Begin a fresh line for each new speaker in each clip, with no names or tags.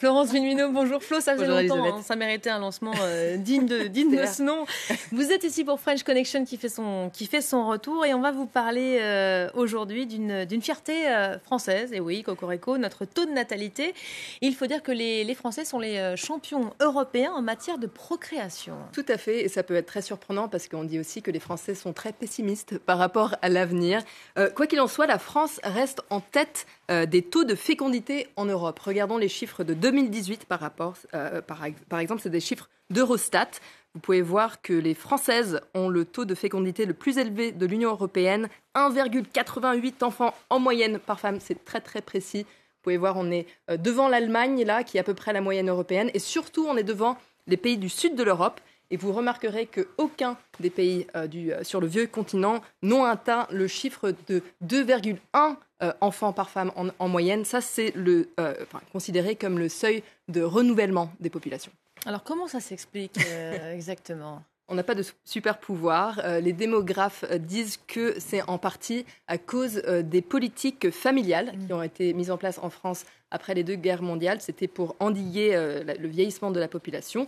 Florence Minuno, bonjour Flo, ça faisait longtemps, hein. ça méritait un lancement euh, digne de, digne de ce nom. Vous êtes ici pour French Connection qui fait son, qui fait son retour et on va vous parler euh, aujourd'hui d'une fierté euh, française. Et oui, Cocorico, notre taux de natalité. Il faut dire que les, les Français sont les champions européens en matière de procréation.
Tout à fait, et ça peut être très surprenant parce qu'on dit aussi que les Français sont très pessimistes par rapport à l'avenir. quoi qu'il en soit, la France reste en tête des taux de fécondité en Europe. Regardons les chiffres de 2018 par rapport, euh, par, exemple, c'est des chiffres d'Eurostat. Vous pouvez voir que les Françaises ont le taux de fécondité le plus élevé de l'Union européenne, 1,88 enfants en moyenne par femme, c'est très très précis. Vous pouvez voir, on est euh, devant l'Allemagne, là, qui est à peu près la moyenne européenne, et surtout, on est devant les pays du sud de l'Europe. Et vous remarquerez qu'aucun des pays euh, du, sur le vieux continent n'ont atteint le chiffre de 2,1 euh, enfants par femme en, moyenne. Ça, c'est euh, considéré comme le seuil de renouvellement des populations.
Alors, comment ça s'explique euh, exactement?
On n'a pas de super pouvoir. les démographes disent que c'est en partie à cause des politiques familiales qui ont été mises en place en France après les deux guerres mondiales. C'était pour endiguer le vieillissement de la population.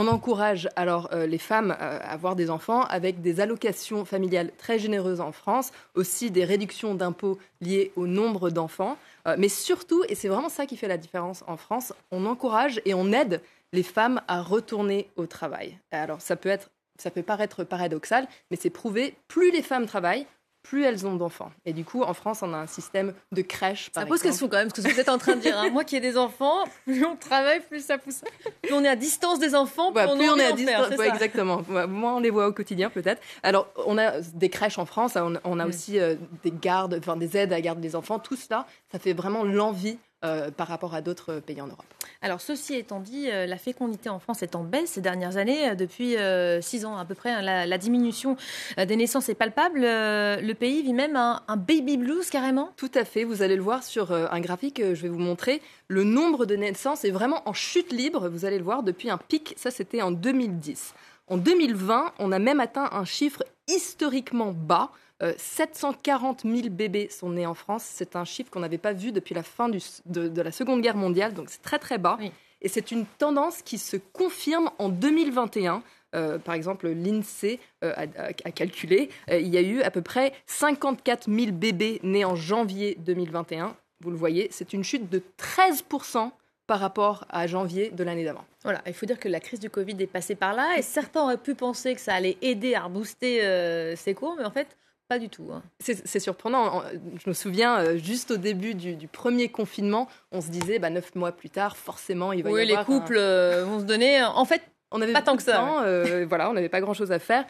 On encourage alors euh, les femmes euh, à avoir des enfants avec des allocations familiales très généreuses en France, aussi des réductions d'impôts liées au nombre d'enfants. Euh, mais surtout, et c'est vraiment ça qui fait la différence en France, on encourage et on aide les femmes à retourner au travail. Alors ça peut être ça peut paraître paradoxal, mais c'est prouvé, plus les femmes travaillent, plus elles ont d'enfants. Et du coup, en France, on a un système de crèche.
ça pose question quand même, ce que vous êtes en train de dire. Hein. Moi qui ai des enfants, plus on travaille, plus ça pousse. Plus on est à distance des enfants, plus, on, est à distance.
exactement. Moi, on les voit au quotidien peut-être. Alors, on a des crèches en France, on, a mm. aussi euh, des gardes, enfin des aides à garder des enfants. Tout cela, ça fait vraiment l'envie euh, par rapport à d'autres pays en Europe.
Alors, ceci étant dit, euh, la fécondité en France est en baisse ces dernières années. Euh, depuis six ans à peu près, hein, la, diminution des naissances est palpable. le pays vit même un, baby blues carrément
Tout à fait. Vous allez le voir sur un graphique que je vais vous montrer. Le nombre de naissances est vraiment en chute libre. Vous allez le voir depuis un pic. Ça, c'était en 2010. En 2020, on a même atteint un chiffre historiquement bas. 740 euh, 000 bébés sont nés en France. C'est un chiffre qu'on n'avait pas vu depuis la fin de, la Seconde Guerre mondiale, donc c'est très très bas. Et c'est une tendance qui se confirme en 2021. Euh, par exemple, l'INSEE euh, a, calculé, il y a eu à peu près 54 000 bébés nés en janvier 2021. Vous le voyez, c'est une chute de 13 par rapport à janvier de l'année d'avant.
Voilà, il faut dire que la crise du Covid est passée par là et certains auraient pu penser que ça allait aider à rebooster ces cours, mais en fait, pas du tout. Hein.
C'est surprenant. Je me souviens, euh, juste au début du, premier confinement, on se disait, bah, neuf mois plus tard, forcément, il va
y
avoir...
les couples euh, vont se donner... En fait, on avait pas tant que ça.
Euh, voilà, on n'avait pas grand-chose à faire.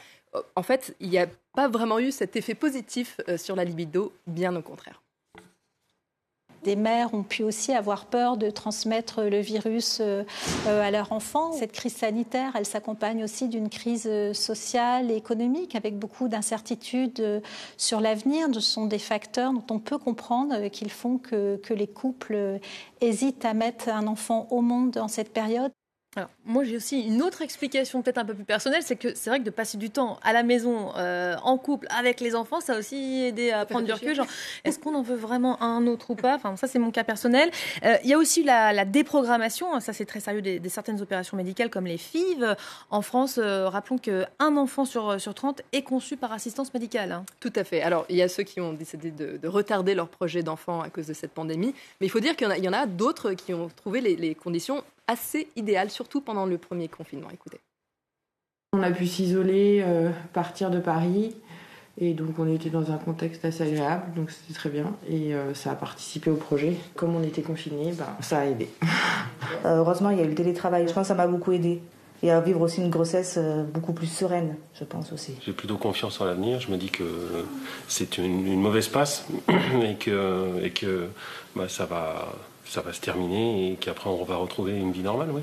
En fait, il n'y a pas vraiment eu cet effet positif sur la libido, bien au contraire.
Des mères ont pu aussi avoir peur de transmettre le virus euh, euh, à leurs enfants. Cette crise sanitaire, elle s'accompagne aussi d'une crise euh, sociale et économique avec beaucoup d'incertitudes sur l'avenir. Ce sont des facteurs dont on peut comprendre qu'ils font que, que les couples hésitent à mettre un enfant au monde en cette période.
Alors, moi, j'ai aussi une autre explication, peut-être un peu plus personnelle, c'est que c'est vrai que de passer du temps à la maison, euh, en couple, avec les enfants, ça a aussi aidé à prendre du recul. Genre, est-ce qu'on en veut vraiment un autre ou pas? Enfin, ça, c'est mon cas personnel. Euh, il y a aussi la, déprogrammation. Ça, c'est très sérieux des, certaines opérations médicales comme les FIV. En France, euh, rappelons qu'un enfant sur, sur 30 est conçu par assistance médicale. Hein.
Tout à fait. Alors, il y a ceux qui ont décidé de, retarder leur projet d'enfant à cause de cette pandémie. Mais il faut dire qu'il y en a, d'autres qui ont trouvé les, les conditions assez idéal, surtout pendant le premier confinement. Écoutez.
On a pu s'isoler, euh, partir de Paris, et donc on était dans un contexte assez agréable, donc c'était très bien, et euh, ça a participé au projet. Comme on était confinés, bah, ça a aidé.
Euh, heureusement, il y a eu le télétravail, je pense que ça m'a beaucoup aidé. Et à vivre aussi une grossesse beaucoup plus sereine, je pense aussi.
J'ai plutôt confiance en l'avenir. Je me dis que c'est une, mauvaise passe et que, et que bah, ça va ça va se terminer et qu'après on va retrouver une vie normale, oui.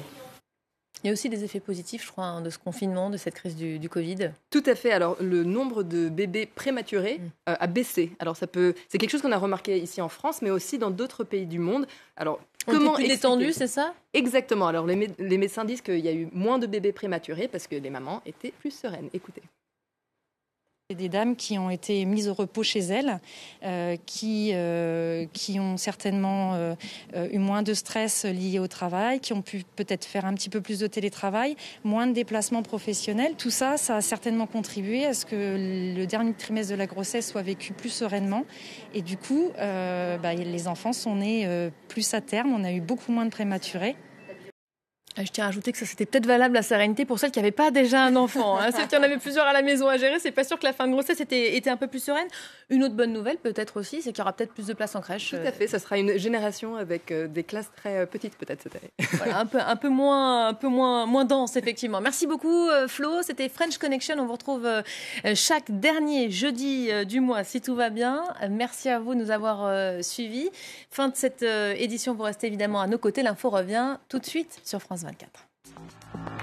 Il y a aussi des effets positifs, je crois, hein, de ce confinement, de cette crise du, Covid.
Tout à fait. Alors, le nombre de bébés prématurés mm. euh, a baissé. Alors, ça peut, c'est quelque chose qu'on a remarqué ici en France, mais aussi dans d'autres pays du monde. Alors,
comment est détendu, c'est ça?
Exactement. Alors, les, les médecins disent qu'il y a eu moins de bébés prématurés parce que les mamans étaient plus sereines. Écoutez.
Des dames qui ont été mises au repos chez elles, euh, qui, euh, qui ont certainement euh, eu moins de stress lié au travail, qui ont pu peut-être faire un petit peu plus de télétravail, moins de déplacements professionnels. Tout ça, ça a certainement contribué à ce que le dernier trimestre de la grossesse soit vécu plus sereinement. Et du coup, bah, les enfants sont nés plus à terme. On a eu beaucoup moins de prématurés.
Ah, je tiens à ajouter que ça c'était peut-être valable la sérénité pour celles qui n'avaient pas déjà un enfant. Hein. Celles qui en avaient plusieurs à la maison à gérer, c'est pas sûr que la fin de grossesse était, était un peu plus sereine. Une autre bonne nouvelle peut-être aussi, c'est qu'il y aura peut-être plus de place en crèche.
Tout à fait, ça sera une génération avec euh, des classes très euh, petites peut-être cette année.
Voilà, un peu, un peu moins, un peu moins, moins dense effectivement. Merci beaucoup euh, Flo, c'était French Connection. On vous retrouve chaque dernier jeudi du mois si tout va bien. Merci à vous de nous avoir suivis. Fin de cette édition, vous restez évidemment à nos côtés. L'info revient tout de suite sur France 24.